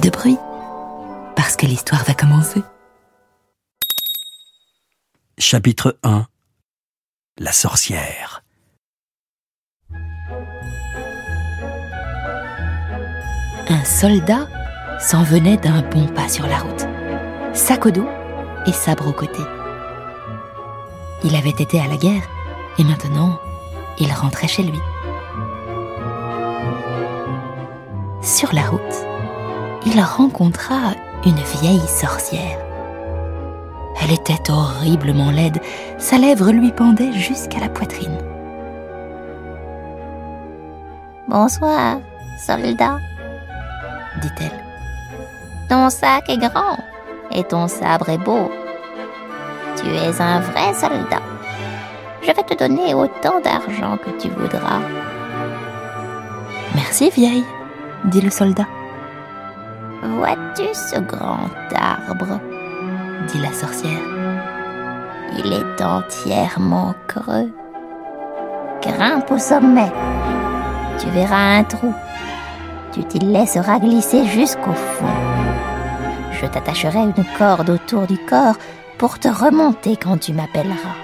de bruit, parce que l'histoire va commencer. Chapitre 1 La sorcière. Un soldat s'en venait d'un bon pas sur la route, sac au dos et sabre au côté. Il avait été à la guerre et maintenant il rentrait chez lui. Sur la route, il rencontra une vieille sorcière. Elle était horriblement laide, sa lèvre lui pendait jusqu'à la poitrine. Bonsoir, soldat, dit-elle. Ton sac est grand et ton sabre est beau. Tu es un vrai soldat. Je vais te donner autant d'argent que tu voudras. Merci, vieille, dit le soldat. Vois-tu ce grand arbre dit la sorcière. Il est entièrement creux. Grimpe au sommet. Tu verras un trou. Tu t'y laisseras glisser jusqu'au fond. Je t'attacherai une corde autour du corps pour te remonter quand tu m'appelleras.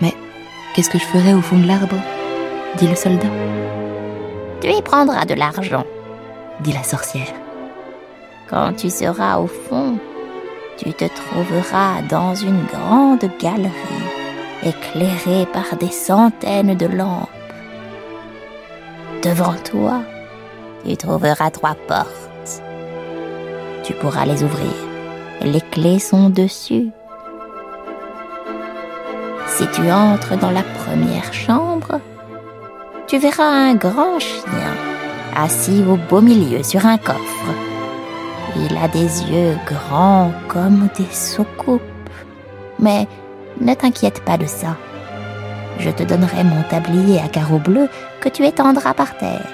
Mais qu'est-ce que je ferai au fond de l'arbre? dit le soldat. Tu y prendras de l'argent, dit la sorcière. Quand tu seras au fond, tu te trouveras dans une grande galerie éclairée par des centaines de lampes. Devant toi, tu trouveras trois portes. Tu pourras les ouvrir. Les clés sont dessus. Si tu entres dans la première chambre, tu verras un grand chien assis au beau milieu sur un coffre. Il a des yeux grands comme des soucoupes. Mais ne t'inquiète pas de ça. Je te donnerai mon tablier à carreaux bleus que tu étendras par terre.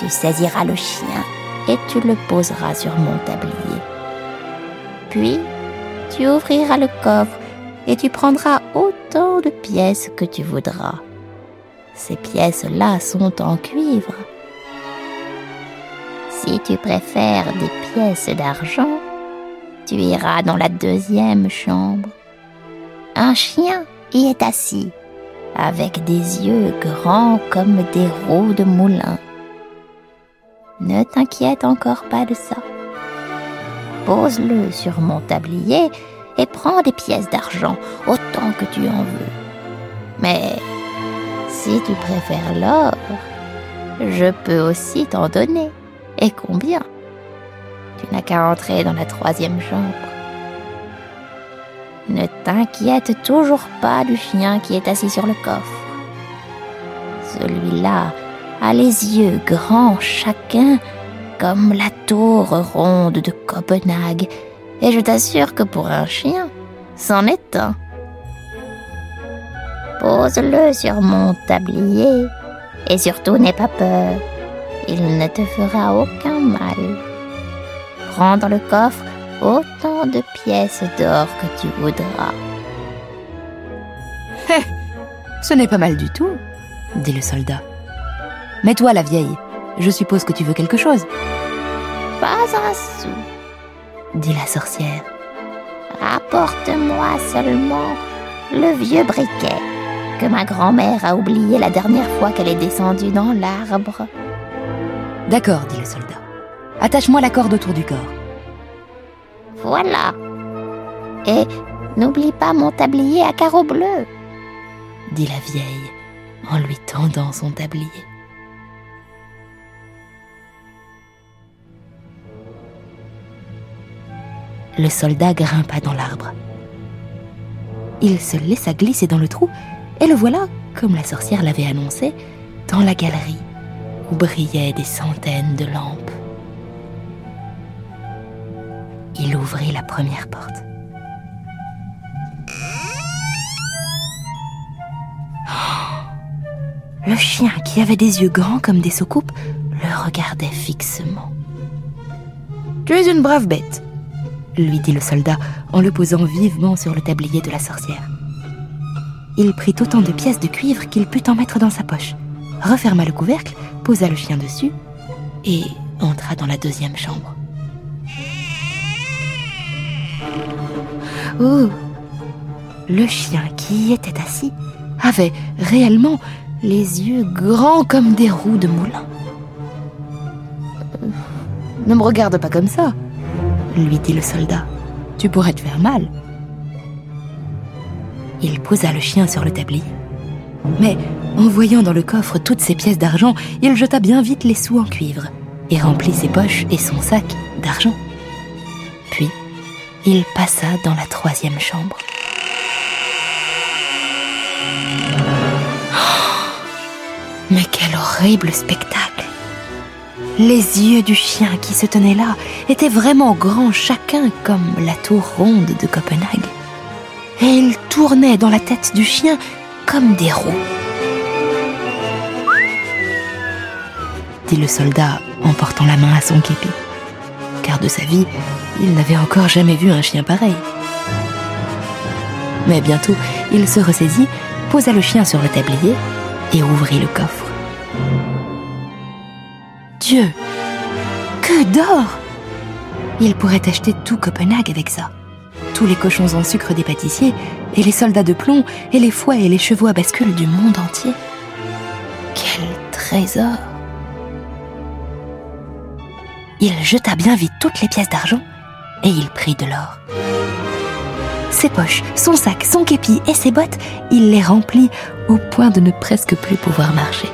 Tu saisiras le chien et tu le poseras sur mon tablier. Puis, tu ouvriras le coffre et tu prendras autant de pièces que tu voudras. Ces pièces-là sont en cuivre. Si tu préfères des pièces d'argent, tu iras dans la deuxième chambre. Un chien y est assis, avec des yeux grands comme des roues de moulin. Ne t'inquiète encore pas de ça. Pose-le sur mon tablier et prends des pièces d'argent autant que tu en veux. Mais si tu préfères l'or, je peux aussi t'en donner. Et combien? Tu n'as qu'à entrer dans la troisième chambre. Ne t'inquiète toujours pas du chien qui est assis sur le coffre. Celui-là a les yeux grands chacun comme la tour ronde de Copenhague, et je t'assure que pour un chien, c'en est un. Pose-le sur mon tablier, et surtout n'aie pas peur. Il ne te fera aucun mal. Prends dans le coffre autant de pièces d'or que tu voudras. Hé Ce n'est pas mal du tout, dit le soldat. Mais toi, la vieille, je suppose que tu veux quelque chose. Pas un sou, dit la sorcière. Apporte-moi seulement le vieux briquet que ma grand-mère a oublié la dernière fois qu'elle est descendue dans l'arbre. D'accord, dit le soldat. Attache-moi la corde autour du corps. Voilà. Et n'oublie pas mon tablier à carreaux bleus, dit la vieille en lui tendant son tablier. Le soldat grimpa dans l'arbre. Il se laissa glisser dans le trou, et le voilà, comme la sorcière l'avait annoncé, dans la galerie, où brillaient des centaines de lampes. Il ouvrit la première porte. Oh le chien, qui avait des yeux grands comme des soucoupes, le regardait fixement. Tu es une brave bête, lui dit le soldat en le posant vivement sur le tablier de la sorcière. Il prit autant de pièces de cuivre qu'il put en mettre dans sa poche, referma le couvercle, posa le chien dessus et entra dans la deuxième chambre. Oh Le chien qui était assis avait réellement les yeux grands comme des roues de moulin. Ne me regarde pas comme ça, lui dit le soldat. Tu pourrais te faire mal. Il posa le chien sur le tablier. Mais en voyant dans le coffre toutes ces pièces d'argent, il jeta bien vite les sous en cuivre et remplit ses poches et son sac d'argent. Puis, il passa dans la troisième chambre. Mais quel horrible spectacle Les yeux du chien qui se tenait là étaient vraiment grands chacun comme la tour ronde de Copenhague. Et ils tournaient dans la tête du chien comme des roues. dit le soldat en portant la main à son képi. Car de sa vie, il n'avait encore jamais vu un chien pareil. Mais bientôt, il se ressaisit, posa le chien sur le tablier et ouvrit le coffre. Dieu Que d'or Il pourrait acheter tout Copenhague avec ça. Tous les cochons en sucre des pâtissiers, et les soldats de plomb, et les fouets et les chevaux à bascule du monde entier. Quel trésor Il jeta bien vite toutes les pièces d'argent, et il prit de l'or. Ses poches, son sac, son képi et ses bottes, il les remplit au point de ne presque plus pouvoir marcher.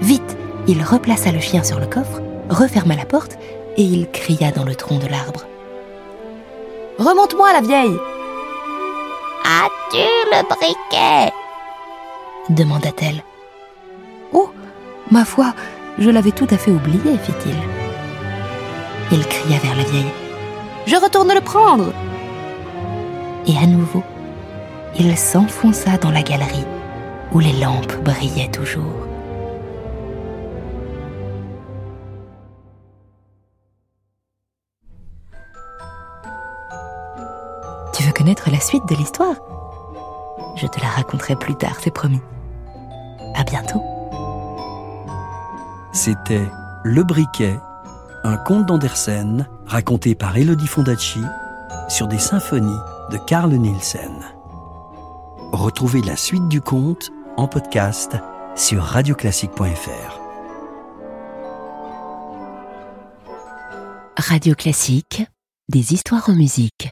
Vite, il replaça le chien sur le coffre, referma la porte et il cria dans le tronc de l'arbre. Remonte-moi la vieille As-tu le briquet? demanda-t-elle. Oh, ma foi, je l'avais tout à fait oublié, fit-il. Il cria vers la vieille. Je retourne le prendre Et à nouveau, il s'enfonça dans la galerie où les lampes brillaient toujours. Connaître la suite de l'histoire Je te la raconterai plus tard, c'est promis. À bientôt. C'était Le Briquet, un conte d'Andersen raconté par Elodie Fondacci sur des symphonies de Carl Nielsen. Retrouvez la suite du conte en podcast sur radioclassique.fr. Radio Classique, des histoires en musique.